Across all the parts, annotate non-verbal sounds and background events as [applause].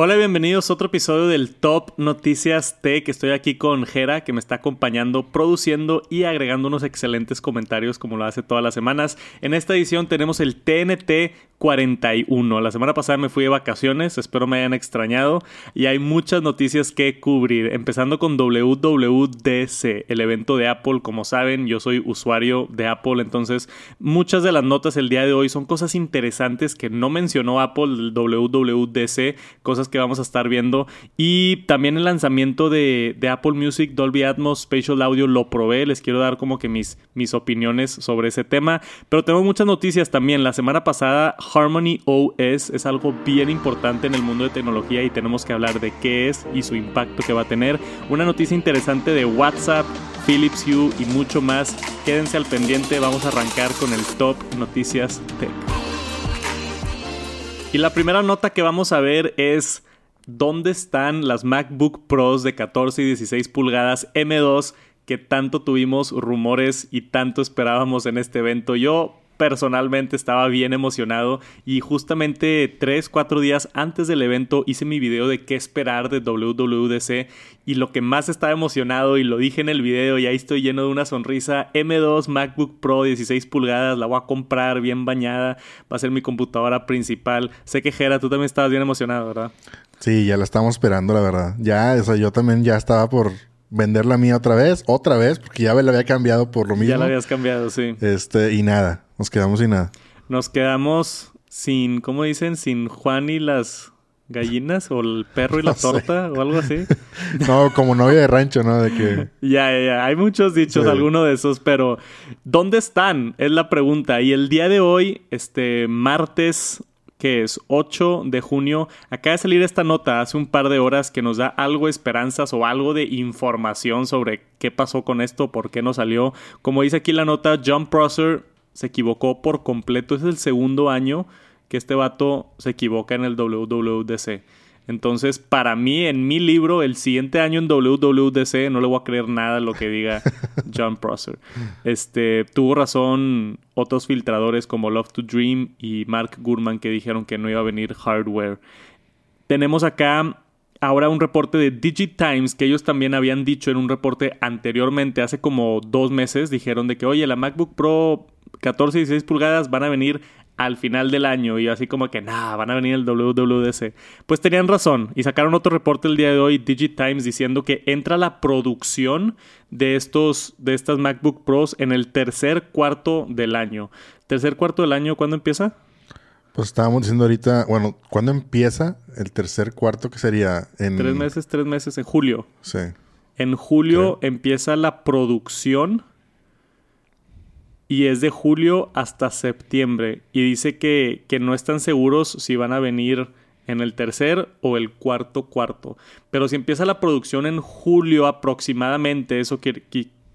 Hola, bienvenidos a otro episodio del Top Noticias Tech. Estoy aquí con Jera, que me está acompañando, produciendo y agregando unos excelentes comentarios como lo hace todas las semanas. En esta edición tenemos el TNT 41. La semana pasada me fui de vacaciones, espero me hayan extrañado y hay muchas noticias que cubrir, empezando con WWDC, el evento de Apple. Como saben, yo soy usuario de Apple, entonces muchas de las notas el día de hoy son cosas interesantes que no mencionó Apple, WWDC, cosas que vamos a estar viendo y también el lanzamiento de, Apple Music Dolby Atmos Spatial Audio lo probé, les quiero dar como que mis, mis opiniones sobre ese tema, pero tengo muchas noticias también. La semana pasada Harmony OS es algo bien importante en el mundo de tecnología y tenemos que hablar de qué es y su impacto que va a tener. Una noticia interesante de WhatsApp, Philips Hue y mucho más. Quédense al pendiente, vamos a arrancar con el top noticias tech. Y la primera nota que vamos a ver es dónde están las MacBook Pros de 14 y 16 pulgadas M2 que tanto tuvimos rumores y tanto esperábamos en este evento. Yo personalmente estaba bien emocionado y justamente 3, 4 días antes del evento hice mi video de qué esperar de WWDC y lo que más estaba emocionado y lo dije en el video y ahí estoy lleno de una sonrisa, M2 MacBook Pro 16 pulgadas, la voy a comprar bien bañada, va a ser mi computadora principal. Sé que Jera, tú también estabas bien emocionado, ¿verdad? Sí, ya la estamos esperando, la verdad. Ya, o sea, yo también ya estaba por vender la mía otra vez, otra vez, porque ya la había cambiado por lo mismo. Ya la habías cambiado, sí. Este, y nada, nos quedamos sin nada. Nos quedamos sin, ¿cómo dicen? Sin Juan y las gallinas o el perro y [laughs] la torta o algo así. [laughs] no, como novia de rancho, ¿no? De que... [laughs] Ya, ya, ya. Hay muchos dichos, alguno de esos, pero ¿dónde están? Es la pregunta. Y el día de hoy, este martes que es 8 de junio. Acaba de salir esta nota hace un par de horas que nos da algo de esperanzas o algo de información sobre qué pasó con esto, por qué no salió. Como dice aquí la nota, John Prosser se equivocó por completo. Es el segundo año que este vato se equivoca en el WWDC. Entonces, para mí, en mi libro, el siguiente año en WWDC, no le voy a creer nada a lo que diga [laughs] John Prosser. Este, tuvo razón otros filtradores como Love to Dream y Mark Gurman que dijeron que no iba a venir hardware. Tenemos acá ahora un reporte de DigiTimes que ellos también habían dicho en un reporte anteriormente, hace como dos meses, dijeron de que, oye, la MacBook Pro 14 y 16 pulgadas van a venir al final del año y así como que nada, van a venir el WWDC. Pues tenían razón y sacaron otro reporte el día de hoy, DigiTimes, diciendo que entra la producción de estos de estas MacBook Pros en el tercer cuarto del año. ¿Tercer cuarto del año cuándo empieza? Pues estábamos diciendo ahorita, bueno, ¿cuándo empieza el tercer cuarto que sería? En... Tres meses, tres meses, en julio. Sí. En julio empieza la producción y es de julio hasta septiembre. Y dice que, no están seguros si van a venir en el tercer o el cuarto cuarto. Pero si empieza la producción en julio aproximadamente, eso que,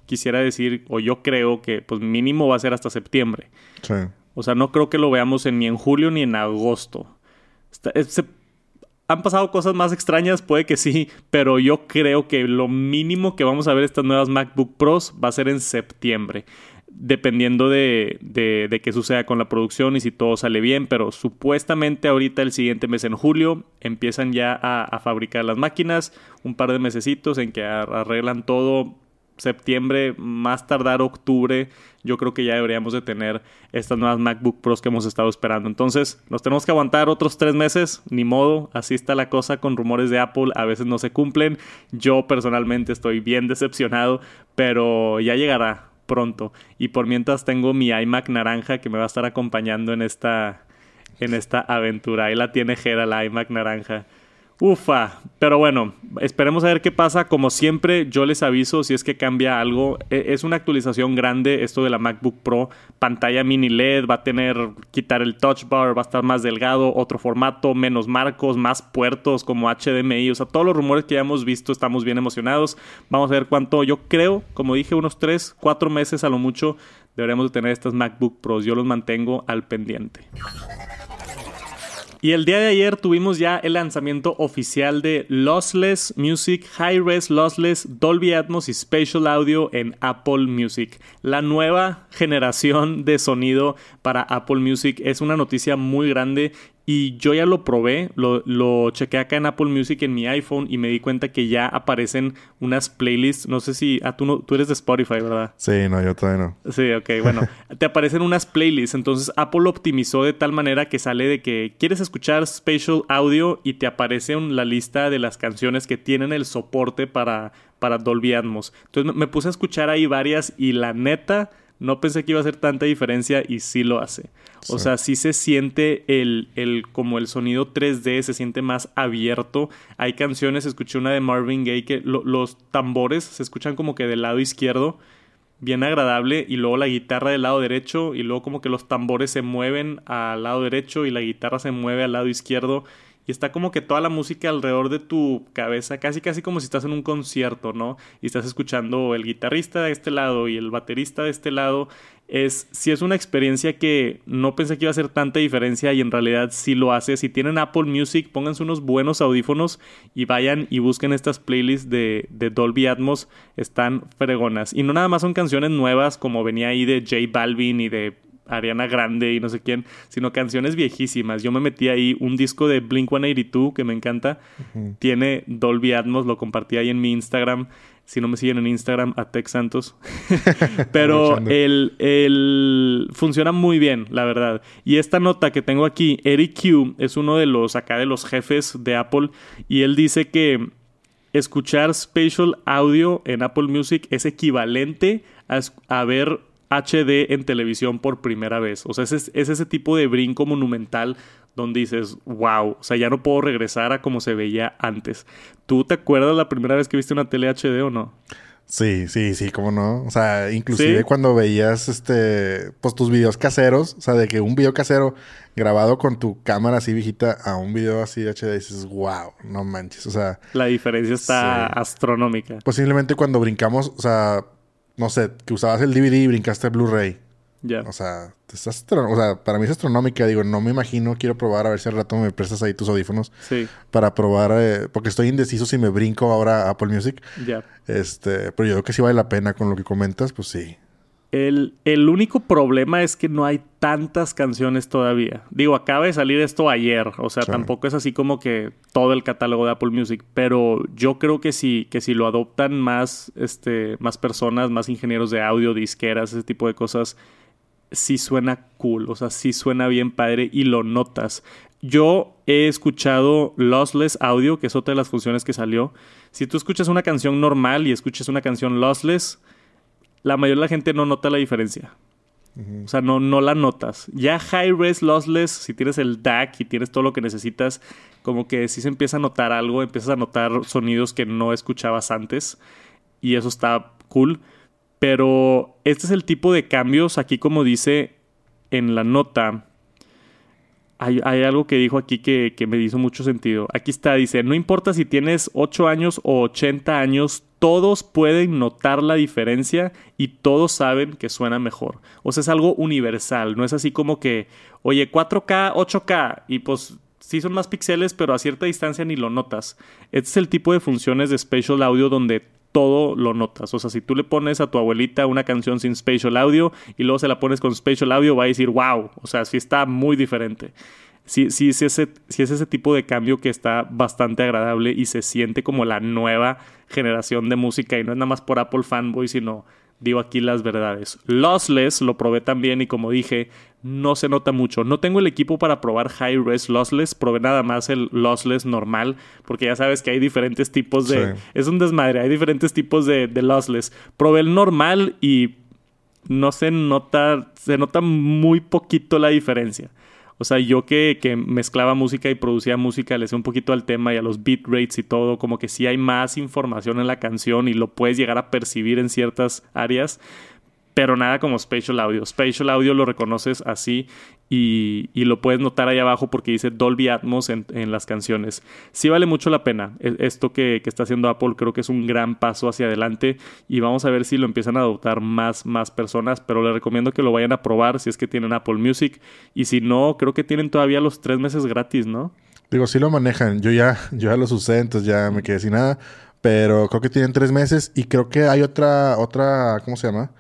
quisiera decir, o yo creo que pues mínimo va a ser hasta septiembre. Sí. O sea, no creo que lo veamos ni en julio ni en agosto. han pasado cosas más extrañas, puede que sí, pero yo creo que lo mínimo que vamos a ver estas nuevas MacBook Pros va a ser en septiembre dependiendo de, de, qué suceda con la producción y si todo sale bien, pero supuestamente ahorita el siguiente mes en julio empiezan ya a, fabricar las máquinas, un par de mesecitos en que arreglan todo, septiembre, más tardar octubre, yo creo que ya deberíamos de tener estas nuevas MacBook Pros que hemos estado esperando. Entonces, nos tenemos que aguantar otros tres meses, ni modo, así está la cosa con rumores de Apple, a veces no se cumplen. Yo personalmente estoy bien decepcionado, pero ya llegará pronto. Y por mientras tengo mi iMac naranja que me va a estar acompañando en esta, en esta aventura. Ahí la tiene Jera, la iMac naranja. Ufa, pero bueno, esperemos a ver qué pasa. Como siempre, yo les aviso si es que cambia algo. E, es una actualización grande esto de la MacBook Pro. Pantalla mini LED, va a tener, quitar el touch bar, va a estar más delgado, otro formato, menos marcos, más puertos como HDMI. O sea, todos los rumores que ya hemos visto, estamos bien emocionados. Vamos a ver cuánto, yo creo, como dije, unos 3, 4 meses a lo mucho, deberemos de tener estas MacBook Pros. Yo los mantengo al pendiente. Y el día de ayer tuvimos ya el lanzamiento oficial de Lossless Music High Res Lossless Dolby Atmos y Spatial Audio en Apple Music. La nueva generación de sonido para Apple Music es una noticia muy grande Y yo ya lo probé, lo, lo chequé acá en Apple Music en mi iPhone y me di cuenta que ya aparecen unas playlists. No sé si. Ah, tú, no, tú eres de Spotify, ¿verdad? Sí, no, yo todavía no. Sí, ok, bueno. [laughs] te aparecen unas playlists. Entonces Apple lo optimizó de tal manera que sale de que quieres escuchar Spatial Audio y te aparece la lista de las canciones que tienen el soporte para, para Dolby Atmos. Entonces me puse a escuchar ahí varias y la neta no pensé que iba a hacer tanta diferencia y sí lo hace. O sea, sí se siente el, el, como el sonido 3D, se siente más abierto. Hay canciones, escuché una de Marvin Gaye que los tambores se escuchan como que del lado izquierdo, bien agradable, y luego la guitarra del lado derecho, y luego como que los tambores se mueven al lado derecho y la guitarra se mueve al lado izquierdo y está como que toda la música alrededor de tu cabeza, casi casi como si estás en un concierto, ¿no? Y estás escuchando el guitarrista de este lado y el baterista de este lado. Es, si es una experiencia que no pensé que iba a hacer tanta diferencia y en realidad sí lo hace. Si tienen Apple Music, pónganse unos buenos audífonos y vayan y busquen estas playlists de, de Dolby Atmos. Están fregonas. Y no nada más son canciones nuevas como venía ahí de J Balvin y de Ariana Grande y no sé quién, sino canciones viejísimas. Yo me metí ahí un disco de Blink 182 que me encanta. Tiene Dolby Atmos, lo compartí ahí en mi Instagram. Si no me siguen en Instagram, a Tex Santos. [laughs] Pero el, el, funciona muy bien, la verdad. Y esta nota que tengo aquí, Eric Q es uno de los acá de los jefes de Apple. Y él dice que escuchar spatial audio en Apple Music es equivalente a, a ver HD en televisión por primera vez. O sea, es, ese tipo de brinco monumental donde dices, wow, o sea, ya no puedo regresar a como se veía antes. ¿Tú te acuerdas la primera vez que viste una tele HD o no? Sí, sí, sí, cómo no. O sea, inclusive cuando veías este, pues tus videos caseros, o sea, de que un video casero grabado con tu cámara así viejita a un video así de HD, dices, wow, no manches. O sea, la diferencia está astronómica. Posiblemente cuando brincamos, o sea, no sé, que usabas el DVD y brincaste Blu-ray. Ya. O sea, estás o sea, para mí es astronómica. Digo, no me imagino, quiero probar a ver si al rato me prestas ahí tus audífonos. Sí. Para probar, eh, porque estoy indeciso si me brinco ahora a Apple Music. Ya. Este, pero yo creo que sí vale la pena con lo que comentas, pues sí. El, el, único problema es que no hay tantas canciones todavía. Digo, acaba de salir esto ayer, o sea, tampoco es así como que todo el catálogo de Apple Music, pero yo creo que si, que si lo adoptan más, este, más personas, más ingenieros de audio, disqueras, ese tipo de cosas, sí suena cool, o sea, sí suena bien padre y lo notas. Yo he escuchado Lossless Audio, que es otra de las funciones que salió. Si tú escuchas una canción normal y escuchas una canción Lossless, la mayoría de la gente no nota la diferencia. O sea, no, no la notas. Ya high res lossless, si tienes el DAC y tienes todo lo que necesitas, como que sí se empieza a notar algo, empiezas a notar sonidos que no escuchabas antes. Y eso está cool. Pero este es el tipo de cambios, aquí como dice en la nota, hay, algo que dijo aquí que, que, me hizo mucho sentido. Aquí está, dice, no importa si tienes 8 años o 80 años, todos pueden notar la diferencia y todos saben que suena mejor. O sea, es algo universal, no es así como que, oye, 4K, 8K, y pues sí son más píxeles, pero a cierta distancia ni lo notas. Este es el tipo de funciones de Spatial Audio donde todo lo notas. O sea, si tú le pones a tu abuelita una canción sin Spatial Audio y luego se la pones con Spatial Audio, va a decir, wow, o sea, sí está muy diferente sí, sí, sí, ese, sí es ese tipo de cambio que está bastante agradable y se siente como la nueva generación de música y no es nada más por Apple fanboy, sino digo aquí las verdades. Lossless lo probé también y como dije, no se nota mucho. No tengo el equipo para probar high res lossless, probé nada más el lossless normal, porque ya sabes que hay diferentes tipos de... Es un desmadre, hay diferentes tipos de, de lossless. Probé el normal y no se nota, se nota muy poquito la diferencia. O sea, yo que, que, mezclaba música y producía música, le sé un poquito al tema y a los beat rates y todo, como que sí hay más información en la canción y lo puedes llegar a percibir en ciertas áreas pero nada como Spatial Audio. Spatial Audio lo reconoces así y, lo puedes notar ahí abajo porque dice Dolby Atmos en, las canciones. Sí vale mucho la pena. E, esto que, está haciendo Apple creo que es un gran paso hacia adelante y vamos a ver si lo empiezan a adoptar más, más personas, pero les recomiendo que lo vayan a probar si es que tienen Apple Music y si no, creo que tienen todavía los tres meses gratis, ¿no? Digo, sí lo manejan. Yo ya, yo ya los usé, entonces ya me quedé sin nada. Pero creo que tienen tres meses y creo que hay otra, otra, ¿cómo se llama?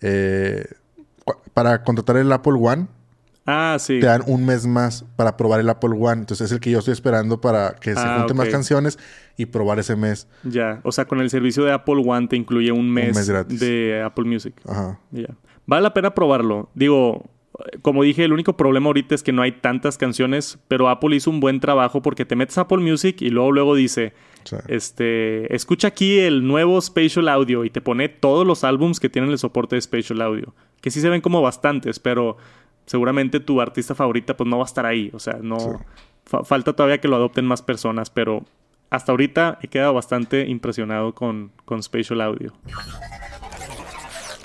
Eh, para contratar el Apple One. Ah, sí. Te dan un mes más para probar el Apple One. Entonces es el que yo estoy esperando para que se Ah, junten más canciones y probar ese mes. Ya. O sea, con el servicio de Apple One te incluye un mes, mes gratis. de Apple Music. Ajá. Ya. Vale la pena probarlo. Digo, como dije, el único problema ahorita es que no hay tantas canciones, pero Apple hizo un buen trabajo porque te metes a Apple Music y luego luego dice, Sí. este, escucha aquí el nuevo Spatial Audio y te pone todos los álbums que tienen el soporte de Spatial Audio, que sí se ven como bastantes, pero seguramente tu artista favorita pues no va a estar ahí, o sea, no Sí. fa- falta todavía que lo adopten más personas, pero hasta ahorita he quedado bastante impresionado con, con Spatial Audio.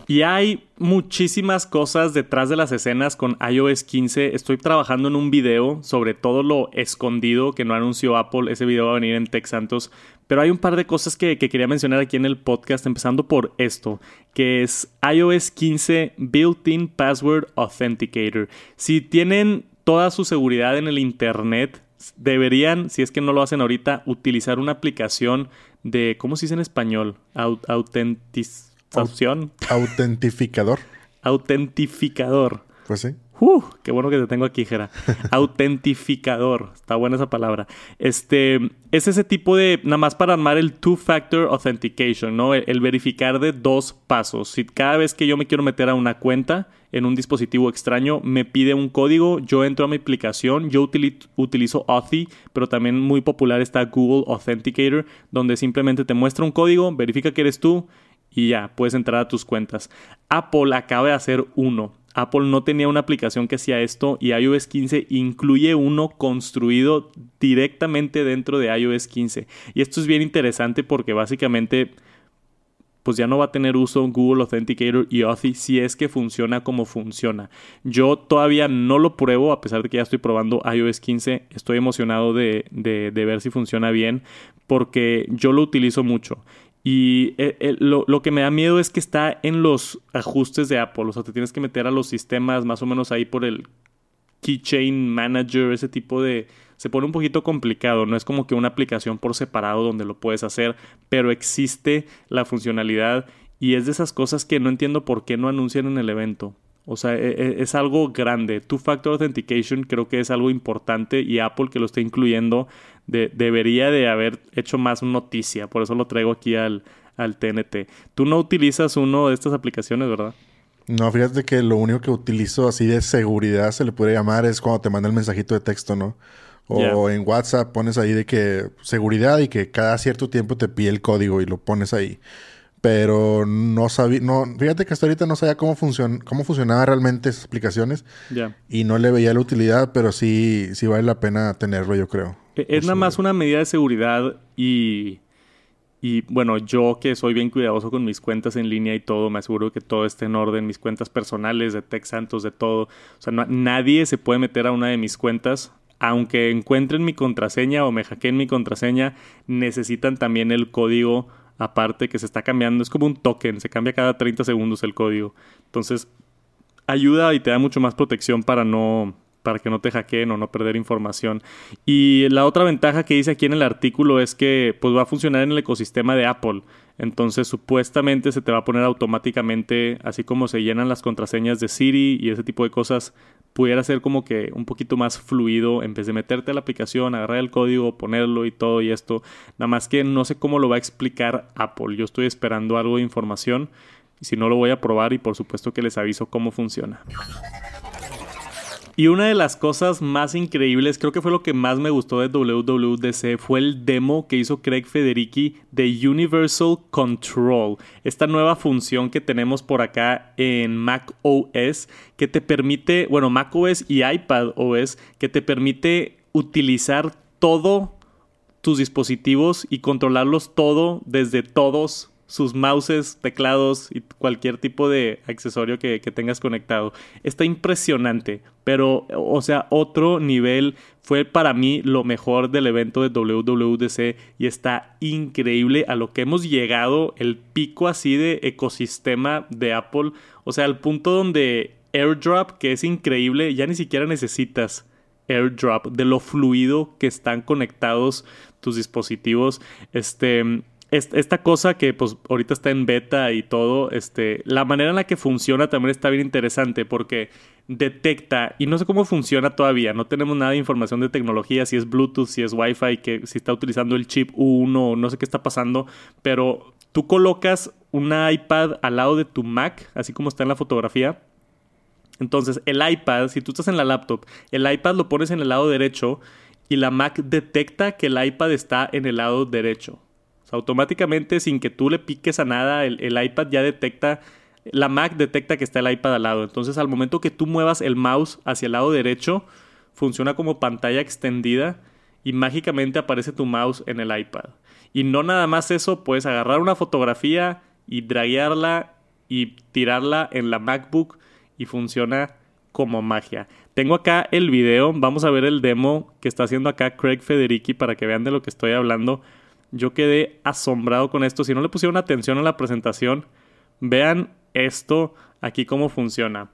Y hay muchísimas cosas detrás de las escenas con iOS 15. Estoy trabajando en un video sobre todo lo escondido que no anunció Apple. Ese video va a venir en Tech Santos. Pero hay un par de cosas que, que quería mencionar aquí en el podcast, empezando por esto, que es iOS 15 Built-in Password Authenticator. Si tienen toda su seguridad en el Internet, deberían, si es que no lo hacen ahorita, utilizar una aplicación de, ¿cómo se dice en español? Au- autentización. Autentificador. Autentificador. Pues sí. Uh, qué bueno que te tengo aquí, Jera. [laughs] Autentificador. Está buena esa palabra. Este es ese tipo de, nada más para armar el two-factor authentication, ¿no? El, el verificar de dos pasos. Si cada vez que yo me quiero meter a una cuenta en un dispositivo extraño, me pide un código, yo entro a mi aplicación, yo utili- utilizo Authy, pero también muy popular está Google Authenticator, donde simplemente te muestra un código, verifica que eres tú y ya, puedes entrar a tus cuentas. Apple acaba de hacer uno. Apple no tenía una aplicación que hacía esto y iOS 15 incluye uno construido directamente dentro de iOS 15. Y esto es bien interesante porque básicamente pues ya no va a tener uso Google Authenticator y Authy si es que funciona como funciona. Yo todavía no lo pruebo, a pesar de que ya estoy probando iOS 15. Estoy emocionado de, de- de ver si funciona bien, porque yo lo utilizo mucho. Y eh, eh, lo, lo que me da miedo es que está en los ajustes de Apple. O sea, te tienes que meter a los sistemas más o menos ahí por el Keychain Manager, ese tipo de... Se pone un poquito complicado, no es como que una aplicación por separado donde lo puedes hacer, pero existe la funcionalidad y es de esas cosas que no entiendo por qué no anuncian en el evento. O sea, e- e- es algo grande. Two Factor Authentication creo que es algo importante y Apple que lo está incluyendo de- debería de haber hecho más noticia. Por eso lo traigo aquí al, al TNT. Tú no utilizas uno de estas aplicaciones, ¿verdad? No, fíjate que lo único que utilizo así de seguridad se le puede llamar es cuando te manda el mensajito de texto, ¿no? O en WhatsApp pones ahí de que seguridad y que cada cierto tiempo te pide el código y lo pones ahí. Pero no sabía, no, fíjate que hasta ahorita no sabía cómo, funcion, cómo funcionaban realmente esas aplicaciones Ya. y no le veía la utilidad, pero sí, sí vale la pena tenerlo, yo creo. E- Es nada más una medida de seguridad y, y bueno, yo que soy bien cuidadoso con mis cuentas en línea y todo, me aseguro que todo esté en orden, mis cuentas personales, de Tech Santos, de todo. O sea, no- nadie se puede meter a una de mis cuentas. Aunque encuentren mi contraseña o me hackeen mi contraseña, necesitan también el código aparte que se está cambiando. Es como un token, se cambia cada 30 segundos el código. Entonces, ayuda y te da mucho más protección para no para que no te hackeen o no perder información. Y la otra ventaja que dice aquí en el artículo es que pues va a funcionar en el ecosistema de Apple. Entonces, supuestamente se te va a poner automáticamente, así como se llenan las contraseñas de Siri y ese tipo de cosas, pudiera ser como que un poquito más fluido en vez de meterte a la aplicación, agarrar el código, ponerlo y todo y esto. Nada más que no sé cómo lo va a explicar Apple. Yo estoy esperando algo de información. Y si no lo voy a probar y por supuesto que les aviso cómo funciona. Y una de las cosas más increíbles, creo que fue lo que más me gustó de WWDC, fue el demo que hizo Craig Federici de Universal Control. Esta nueva función que tenemos por acá en Mac OS, que te permite, bueno, Mac OS y iPad OS, que te permite utilizar todo tus dispositivos y controlarlos todo desde todos sus mouses, teclados y cualquier tipo de accesorio que, tengas conectado. Está impresionante, pero, o sea, otro nivel fue para mí lo mejor del evento de WWDC y está increíble a lo que hemos llegado, el pico así de ecosistema de Apple, o sea, al punto donde AirDrop, que es increíble, ya ni siquiera necesitas AirDrop, de lo fluido que están conectados tus dispositivos. Este, esta cosa que pues ahorita está en beta y todo, este, la manera en la que funciona también está bien interesante porque detecta, y no sé cómo funciona todavía, no tenemos nada de información de tecnología, si es Bluetooth, si es Wi-Fi, que si está utilizando el chip U1 no sé qué está pasando, pero tú colocas una iPad al lado de tu Mac, así como está en la fotografía. Entonces, el iPad, si tú estás en la laptop, el iPad lo pones en el lado derecho y la Mac detecta que el iPad está en el lado derecho. Automáticamente, sin que tú le piques a nada, el, el iPad ya detecta la Mac detecta que está el iPad al lado. Entonces, al momento que tú muevas el mouse hacia el lado derecho, funciona como pantalla extendida y mágicamente aparece tu mouse en el iPad. Y no nada más eso, puedes agarrar una fotografía y draguearla y tirarla en la MacBook y funciona como magia. Tengo acá el video, vamos a ver el demo que está haciendo acá Craig Federici para que vean de lo que estoy hablando. Yo quedé asombrado con esto. Si no le pusieron atención a la presentación, vean esto aquí cómo funciona.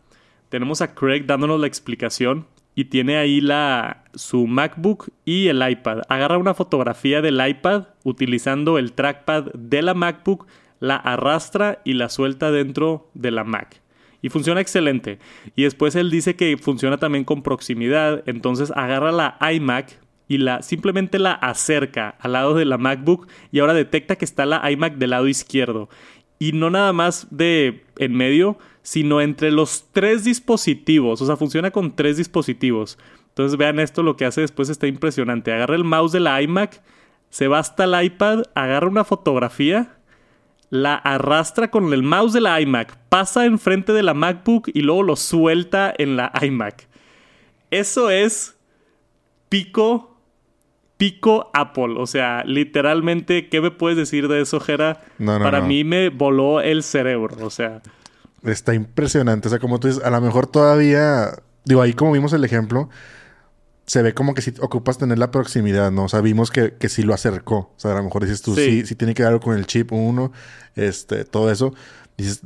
Tenemos a Craig dándonos la explicación y tiene ahí la, su MacBook y el iPad. Agarra una fotografía del iPad utilizando el trackpad de la MacBook, la arrastra y la suelta dentro de la Mac. Y funciona excelente. Y después él dice que funciona también con proximidad. Entonces agarra la iMac y la simplemente la acerca al lado de la MacBook y ahora detecta que está la iMac del lado izquierdo y no nada más de en medio, sino entre los tres dispositivos. O sea, funciona con tres dispositivos. Entonces vean esto, lo que hace después está impresionante. Agarra el mouse de la iMac, se va hasta el iPad, agarra una fotografía, la arrastra con el mouse de la iMac, pasa enfrente de la MacBook y luego lo suelta en la iMac. Eso es pico pico Apple. O sea, literalmente, ¿qué me puedes decir de eso, Jera? Para mí me voló el cerebro, o sea. Está impresionante. O sea, como tú dices, a lo mejor todavía. Digo, ahí como vimos el ejemplo, se ve como que si ocupas tener la proximidad, ¿no? O sea, vimos que, que sí lo acercó. O sea, a lo mejor dices tú, sí, sí, tiene que ver algo con el chip uno, este, todo eso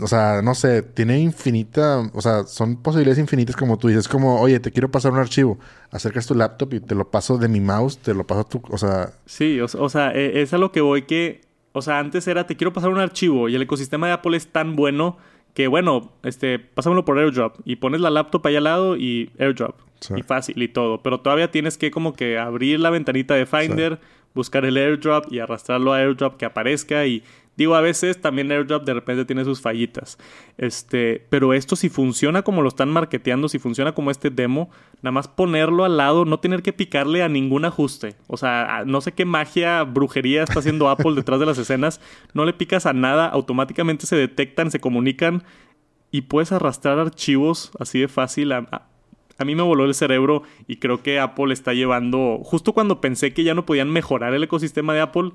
o sea, no sé, tiene infinita, o sea, son posibilidades infinitas como tú dices, como, oye, te quiero pasar un archivo, acercas tu laptop y te lo paso de mi mouse, te lo paso a tu, o sea... Sí, o, sea, e, es a lo que voy que, o sea, antes era, te quiero pasar un archivo y el ecosistema de Apple es tan bueno que, bueno, este, pásamelo por AirDrop y pones la laptop ahí al lado y AirDrop. Y fácil y todo, pero todavía tienes que como que abrir la ventanita de Finder, buscar el AirDrop y arrastrarlo a AirDrop que aparezca y Digo, a veces también AirDrop de repente tiene sus fallitas. Este, pero esto si funciona como lo están marketeando, si funciona como este demo, nada más ponerlo al lado, no tener que picarle a ningún ajuste. O sea, no sé qué magia, brujería está haciendo [laughs] Apple detrás de las escenas. No le picas a nada, automáticamente se detectan, se comunican y puedes arrastrar archivos así de fácil. A, a mí me voló el cerebro y creo que Apple está llevando, justo cuando pensé que ya no podían mejorar el ecosistema de Apple,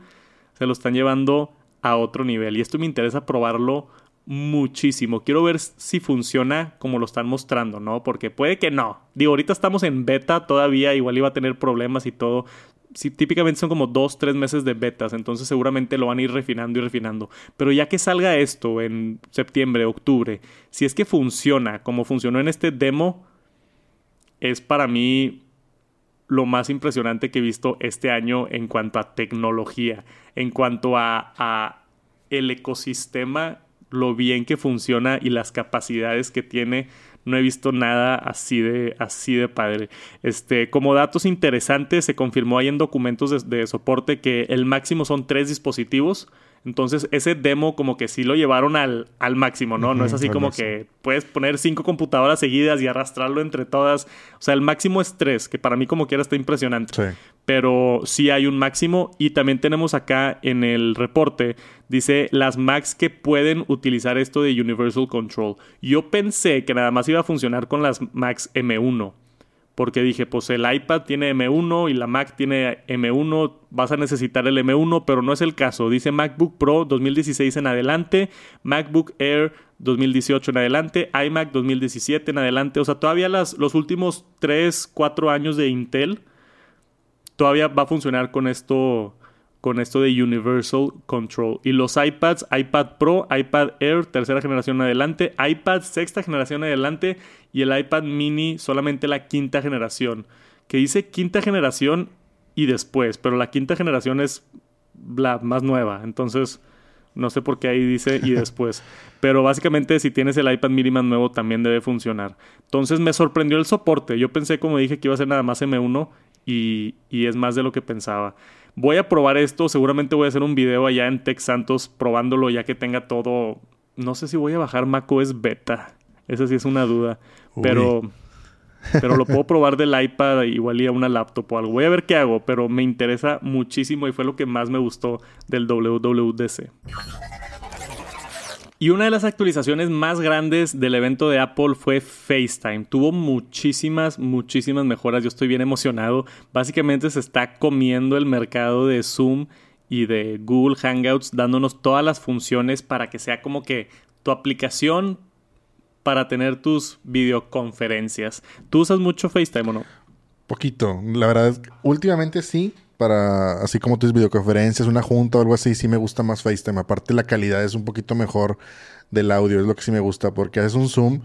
se lo están llevando a otro nivel. Y esto me interesa probarlo muchísimo. Quiero ver si funciona como lo están mostrando, ¿no? Porque puede que no. Digo, ahorita estamos en beta todavía, igual iba a tener problemas y todo. Sí, típicamente son como dos, tres meses de betas, entonces seguramente lo van a ir refinando y refinando. Pero ya que salga esto en septiembre, octubre, si es que funciona como funcionó en este demo, es para mí lo más impresionante que he visto este año en cuanto a tecnología, en cuanto a, el ecosistema, lo bien que funciona y las capacidades que tiene. No he visto nada así de, así de padre. Este, como datos interesantes, se confirmó ahí en documentos de soporte que el máximo son tres dispositivos entonces, ese demo como que sí lo llevaron al, al máximo, ¿no? no es así como que puedes poner cinco computadoras seguidas y arrastrarlo entre todas. O sea, el máximo es tres, que para mí como quiera está impresionante. Sí. Pero sí hay un máximo y también tenemos acá en el reporte, dice las Macs que pueden utilizar esto de Universal Control. Yo pensé que nada más iba a funcionar con las Macs M1 porque dije, pues el iPad tiene M1 y la Mac tiene M1, vas a necesitar el M1, pero no es el caso. Dice MacBook Pro 2016 en adelante, MacBook Air 2018 en adelante, iMac 2017 en adelante, o sea, todavía las, los últimos 3, 4 años de Intel, todavía va a funcionar con esto con esto de Universal Control. Y los iPads, iPad Pro, iPad Air, tercera generación adelante, iPad sexta generación adelante y el iPad mini solamente la quinta generación. Que dice quinta generación y después, pero la quinta generación es bla, más nueva. Entonces, no sé por qué ahí dice y [laughs] después. Pero básicamente si tienes el iPad mini más nuevo también debe funcionar. Entonces me sorprendió el soporte. Yo pensé, como dije, que iba a ser nada más M1 y, y es más de lo que pensaba. Voy a probar esto, seguramente voy a hacer un video allá en Tech Santos probándolo ya que tenga todo. No sé si voy a bajar macOS beta. Esa sí es una duda. Pero pero lo puedo probar del iPad igual y a una laptop o algo. Voy a ver qué hago, pero me interesa muchísimo y fue lo que más me gustó del WWDC. Y una de las actualizaciones más grandes del evento de Apple fue FaceTime. Tuvo muchísimas, muchísimas mejoras. Yo estoy bien emocionado. Básicamente se está comiendo el mercado de Zoom y de Google Hangouts, dándonos todas las funciones para que sea como que tu aplicación para tener tus videoconferencias. ¿Tú usas mucho FaceTime o no? Poquito. La verdad, últimamente sí. Para, así como tus videoconferencias, una junta o algo así, sí me gusta más FaceTime. Aparte, la calidad es un poquito mejor del audio, es lo que sí me gusta, porque haces un Zoom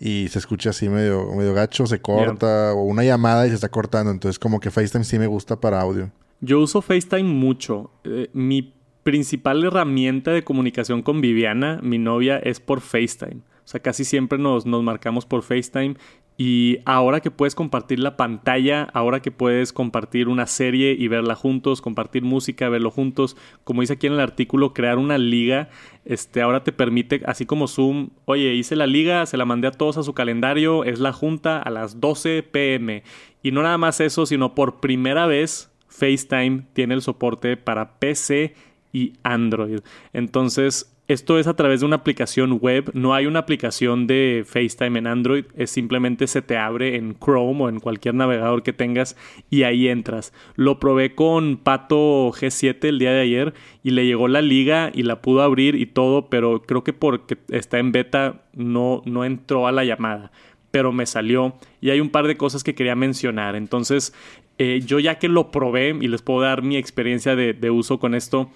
y se escucha así medio, medio gacho, se corta, o una llamada y se está cortando. Entonces, como que FaceTime sí me gusta para audio. Yo uso FaceTime mucho. Eh, mi principal herramienta de comunicación con Viviana, mi novia, es por FaceTime. O sea, casi siempre nos, nos marcamos por FaceTime y ahora que puedes compartir la pantalla, ahora que puedes compartir una serie y verla juntos, compartir música, verlo juntos, como dice aquí en el artículo, crear una liga, este, ahora te permite, así como Zoom, oye, hice la liga, se la mandé a todos a su calendario, es la junta a las 12 pm. Y no nada más eso, sino por primera vez FaceTime tiene el soporte para PC y Android. Entonces, esto es a través de una aplicación web, no hay una aplicación de FaceTime en Android, es simplemente se te abre en Chrome o en cualquier navegador que tengas y ahí entras. Lo probé con Pato G7 el día de ayer y le llegó la liga y la pudo abrir y todo, pero creo que porque está en beta no, no entró a la llamada, pero me salió y hay un par de cosas que quería mencionar. Entonces, eh, yo ya que lo probé y les puedo dar mi experiencia de, de uso con esto,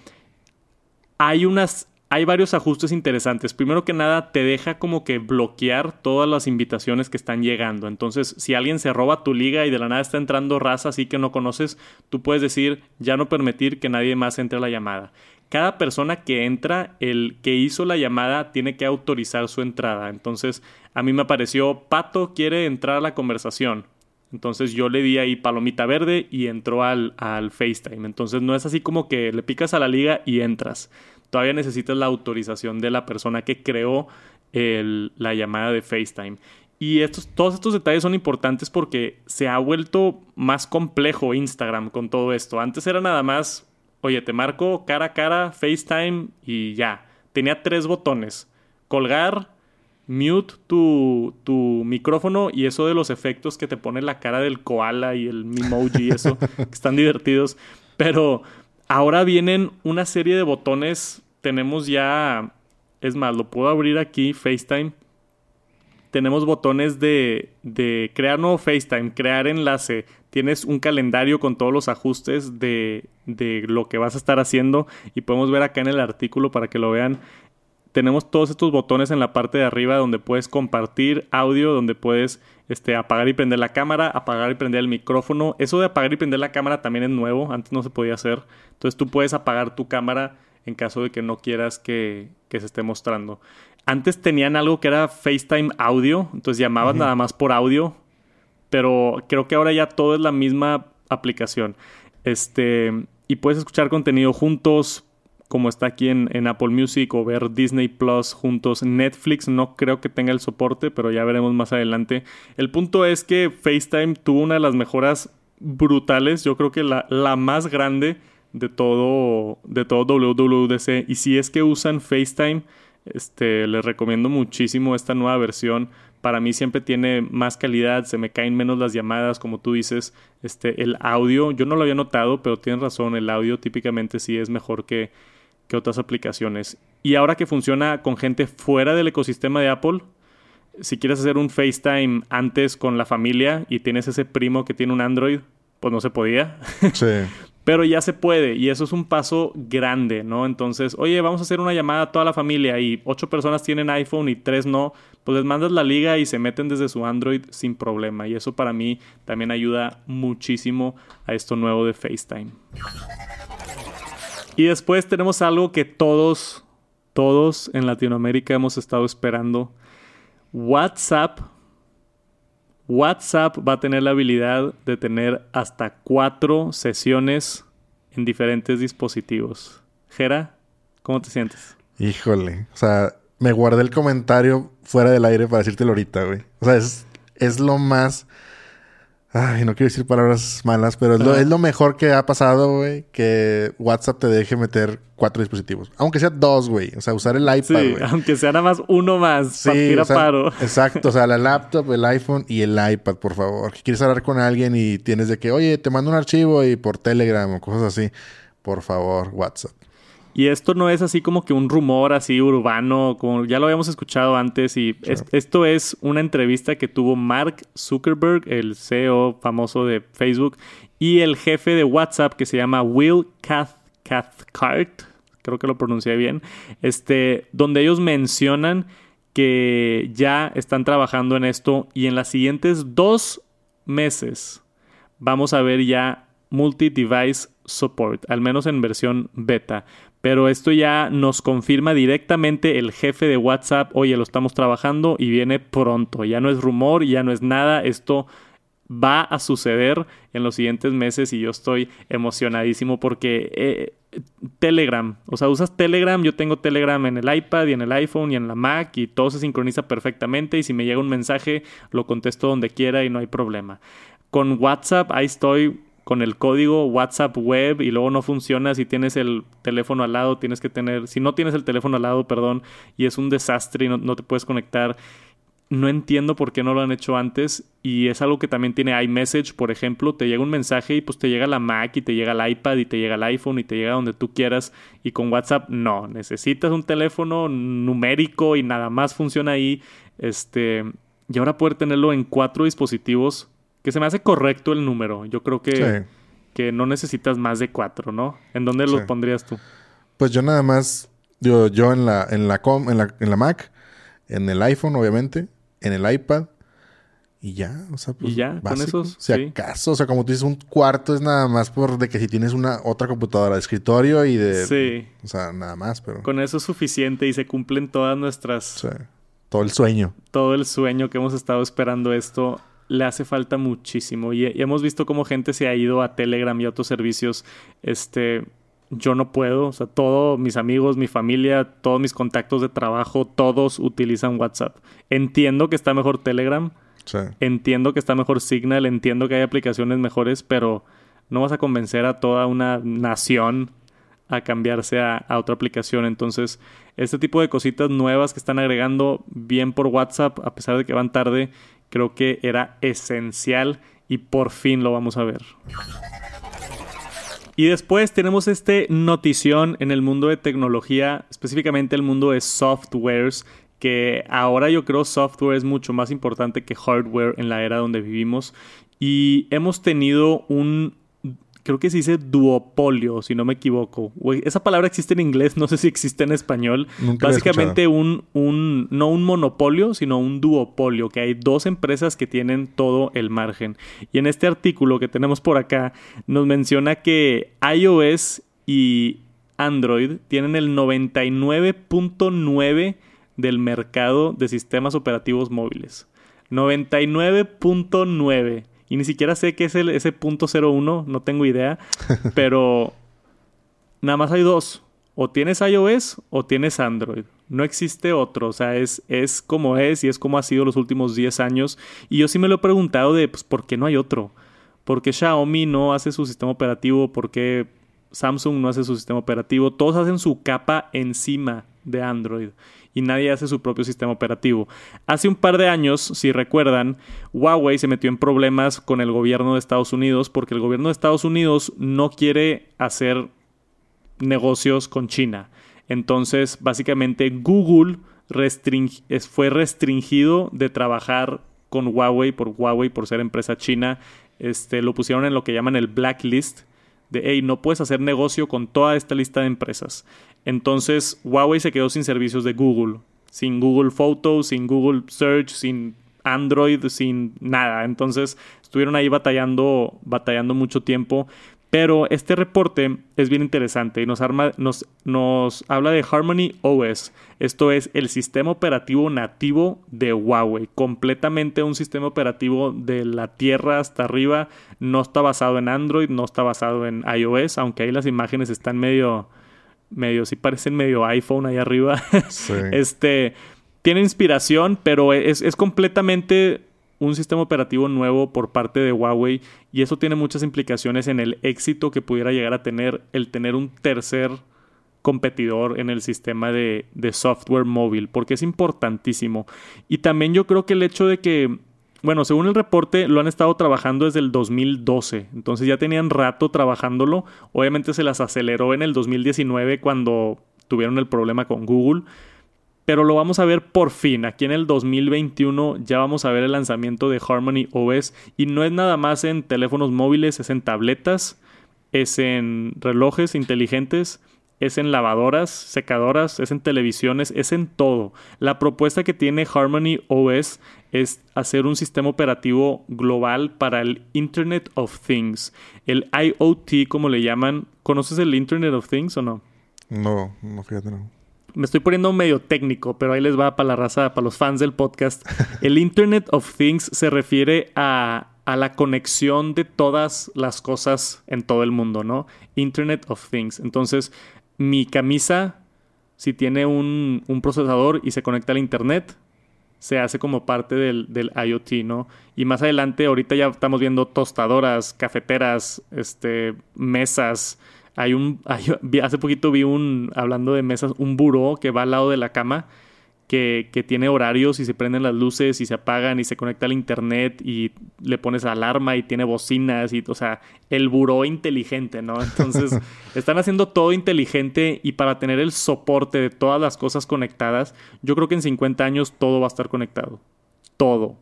hay unas hay varios ajustes interesantes. Primero que nada, te deja como que bloquear todas las invitaciones que están llegando. Entonces, si alguien se roba tu liga y de la nada está entrando raza así que no conoces, tú puedes decir ya no permitir que nadie más entre a la llamada. Cada persona que entra, el que hizo la llamada tiene que autorizar su entrada. Entonces, a mí me apareció, Pato quiere entrar a la conversación. Entonces yo le di ahí palomita verde y entró al, al FaceTime. Entonces no es así como que le picas a la liga y entras todavía necesitas la autorización de la persona que creó la llamada de FaceTime. Y estos, todos estos detalles son importantes porque se ha vuelto más complejo Instagram con todo esto. Antes era nada más, oye, te marco cara a cara, FaceTime y ya. Tenía tres botones. Colgar, mute tu, tu micrófono y eso de los efectos que te pone la cara del koala y el emoji y eso, [laughs] que están divertidos. Pero ahora vienen una serie de botones tenemos ya, es más, lo puedo abrir aquí, FaceTime. Tenemos botones de, de crear nuevo FaceTime, crear enlace. Tienes un calendario con todos los ajustes de, de lo que vas a estar haciendo y podemos ver acá en el artículo para que lo vean tenemos todos estos botones en la parte de arriba donde puedes compartir audio, donde puedes este, apagar y prender la cámara, apagar y prender el micrófono. Eso de apagar y prender la cámara también es nuevo, antes no se podía hacer. Entonces tú puedes apagar tu cámara en caso de que no quieras que, se esté mostrando. Antes tenían algo que era FaceTime audio, entonces llamabas nada más por audio, pero creo que ahora ya todo es la misma aplicación. Este, y puedes escuchar contenido juntos, como está aquí en, en, Apple Music, o ver Disney Plus juntos. Netflix no creo que tenga el soporte, pero ya veremos más adelante. El punto es que FaceTime tuvo una de las mejoras brutales, yo creo que la, la más grande de todo, de todo WWDC. Y si es que usan FaceTime, este, les recomiendo muchísimo esta nueva versión. Para mí siempre tiene más calidad, se me caen menos las llamadas, como tú dices. Este, el audio, yo no lo había notado, pero tienes razón, el audio típicamente sí es mejor que, que otras aplicaciones. Y ahora que funciona con gente fuera del ecosistema de Apple, si quieres hacer un FaceTime antes con la familia y tienes ese primo que tiene un Android, pues no se podía. Sí. [laughs] Pero ya se puede y eso es un paso grande, ¿no? Entonces, oye, vamos a hacer una llamada a toda la familia y ocho personas tienen iPhone y tres no, pues les mandas la liga y se meten desde su Android sin problema. Y eso para mí también ayuda muchísimo a esto nuevo de FaceTime. Y después tenemos algo que todos, todos en Latinoamérica hemos estado esperando. WhatsApp. WhatsApp va a tener la habilidad de tener hasta cuatro sesiones en diferentes dispositivos. Jera, ¿cómo te sientes? Híjole, o sea, me guardé el comentario fuera del aire para decírtelo ahorita, güey. O sea, es, es lo más Ay, no quiero decir palabras malas, pero es lo, mejor que ha pasado, güey, que WhatsApp te deje meter cuatro dispositivos. Aunque sea dos, güey. O sea, usar el iPad, sí, aunque sea nada más uno más. Sí, o paro. [laughs] Exacto. O sea, la laptop, el iPhone y el iPad, por favor. quieres hablar con alguien y tienes de que, oye, te mando un archivo y por Telegram o cosas así. Por favor, WhatsApp. Y esto no es así como que un rumor así urbano, como ya lo habíamos escuchado antes. Y esto es una entrevista que tuvo Mark Zuckerberg, el CEO famoso de Facebook, y el jefe de WhatsApp que se llama Will Cathcart, creo que lo pronuncié bien, este, donde ellos mencionan que ya están trabajando en esto y en las siguientes dos meses vamos a ver ya multi-device support, al menos en versión beta. Pero esto ya nos confirma directamente el jefe de WhatsApp, oye, lo estamos trabajando y viene pronto. Ya no es rumor, ya no es nada, esto va a suceder en los siguientes meses y yo estoy emocionadísimo porque eh, Telegram, o sea, usas Telegram, yo tengo Telegram en el iPad y en el iPhone y en la Mac y todo se sincroniza perfectamente y si me llega un mensaje lo contesto donde quiera y no hay problema. Con WhatsApp ahí estoy con el código WhatsApp web y luego no funciona si tienes el teléfono al lado, tienes que tener, si no tienes el teléfono al lado, perdón, y es un desastre y no, te puedes conectar. No entiendo por qué no lo han hecho antes y es algo que también tiene iMessage, por ejemplo, te llega un mensaje y pues te llega la Mac y te llega el iPad y te llega el iPhone y te llega donde tú quieras y con WhatsApp no, necesitas un teléfono numérico y nada más funciona ahí, este, y ahora poder tenerlo en cuatro dispositivos que se me hace correcto el número. Yo creo que, que no necesitas más de cuatro, ¿no? ¿En dónde lo pondrías tú? Pues yo nada más, yo, yo en la, en la com, en la, en la Mac, en el iPhone, obviamente, en el iPad. Y ya, o sea, pues. Y ya, con esos. Si acaso, o sea, como tú dices, un cuarto es nada más por de que si tienes una otra computadora de escritorio y de. Sí. O sea, nada más, pero. Con eso es suficiente y se cumplen todas nuestras. Sí. Todo el sueño. Todo el sueño que hemos estado esperando esto le hace falta muchísimo. Y, hemos visto cómo gente se ha ido a Telegram y a otros servicios. Este, yo no puedo. O sea, todos mis amigos, mi familia, todos mis contactos de trabajo, todos utilizan WhatsApp. Entiendo que está mejor Telegram. Entiendo que está mejor Signal. Entiendo que hay aplicaciones mejores, pero no vas a convencer a toda una nación a cambiarse a, a, otra aplicación. Entonces, este tipo de cositas nuevas que están agregando bien por WhatsApp, a pesar de que van tarde, creo que era esencial y por fin lo vamos a ver. Y después tenemos este notición en el mundo de tecnología, específicamente el mundo de softwares, que ahora yo creo software es mucho más importante que hardware en la era donde vivimos. Y hemos tenido un creo que se dice duopolio, si no me equivoco. esa palabra existe en inglés, no sé si existe en español. Básicamente un, un, no un monopolio, sino un duopolio, que hay dos empresas que tienen todo el margen. Y en este artículo que tenemos por acá, nos menciona que iOS y Android tienen el 99.9 del mercado de sistemas operativos móviles. 99.9. Y ni siquiera sé qué es el, ese punto 01, no tengo idea. [laughs] pero nada más hay dos. O tienes iOS o tienes Android. No existe otro. O sea, es, es como es y es como ha sido los últimos 10 años. Y yo sí me lo he preguntado de, pues, ¿por qué no hay otro? ¿Por qué Xiaomi no hace su sistema operativo? ¿Por qué Samsung no hace su sistema operativo? Todos hacen su capa encima de Android y nadie hace su propio sistema operativo. Hace un par de años, si recuerdan, Huawei se metió en problemas con el gobierno de Estados Unidos porque el gobierno de Estados Unidos no quiere hacer negocios con China. Entonces, básicamente, Google fue restringido de trabajar con Huawei por Huawei por ser empresa china. Este, lo pusieron en lo que llaman el blacklist de, hey, no puedes hacer negocio con toda esta lista de empresas. Entonces Huawei se quedó sin servicios de Google, sin Google Photos, sin Google Search, sin Android, sin nada. Entonces estuvieron ahí batallando, batallando mucho tiempo. Pero este reporte es bien interesante y nos, nos, nos habla de Harmony OS. Esto es el sistema operativo nativo de Huawei. Completamente un sistema operativo de la tierra hasta arriba. No está basado en Android, no está basado en iOS, aunque ahí las imágenes están medio, medio, sí parecen medio iPhone ahí arriba. [laughs] este, tiene inspiración, pero es, es completamente un sistema operativo nuevo por parte de Huawei y eso tiene muchas implicaciones en el éxito que pudiera llegar a tener el tener un tercer competidor en el sistema de, software móvil, porque es importantísimo. Y también yo creo que el hecho de que, bueno, según el reporte, lo han estado trabajando desde el 2012, entonces ya tenían rato trabajándolo, obviamente se las aceleró en el 2019 cuando tuvieron el problema con Google pero lo vamos a ver por fin. Aquí en el 2021 ya vamos a ver el lanzamiento de Harmony OS y no es nada más en teléfonos móviles, es en tabletas, es en relojes inteligentes, es en lavadoras, secadoras, es en televisiones, es en todo. La propuesta que tiene Harmony OS es hacer un sistema operativo global para el Internet of Things, el IoT como le llaman. ¿Conoces el Internet of Things o no? No, no fíjate no me estoy poniendo medio técnico, pero ahí les va para la raza, para los fans del podcast. [laughs] El Internet of Things se refiere a, la conexión de todas las cosas en todo el mundo, ¿no? Internet of Things. Entonces, mi camisa, si tiene un, procesador y se conecta al Internet, se hace como parte del, del, IoT, ¿no? Y más adelante, ahorita ya estamos viendo tostadoras, cafeteras, este, mesas, hay un, [laughs] hace poquito vi un, hablando de mesas, un buró que va al lado de la cama que, que, tiene horarios y se prenden las luces y se apagan y se conecta al internet y le pones alarma y tiene bocinas y, o sea, el buró inteligente, ¿no? Entonces, [laughs] están haciendo todo inteligente y para tener el soporte de todas las cosas conectadas, yo creo que en 50 años todo va a estar conectado. Todo.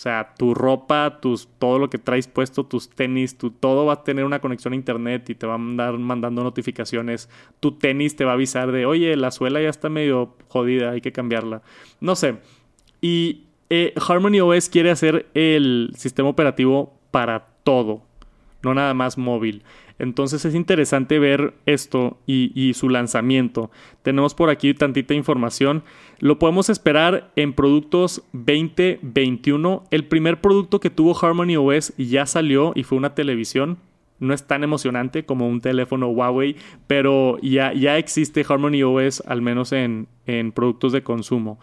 O sea, tu ropa, tus, todo lo que traes puesto, tus tenis, tu, todo va a tener una conexión a internet y te va a andar mandando notificaciones. Tu tenis te va a avisar de, oye, la suela ya está medio jodida, hay que cambiarla. No sé. Y eh, Harmony OS quiere hacer el sistema operativo para todo, no nada más móvil. Entonces es interesante ver esto y, su lanzamiento. Tenemos por aquí tantita información. Lo podemos esperar en productos 2021. El primer producto que tuvo Harmony OS ya salió y fue una televisión. No es tan emocionante como un teléfono Huawei, pero ya, ya existe Harmony OS al menos en, en productos de consumo.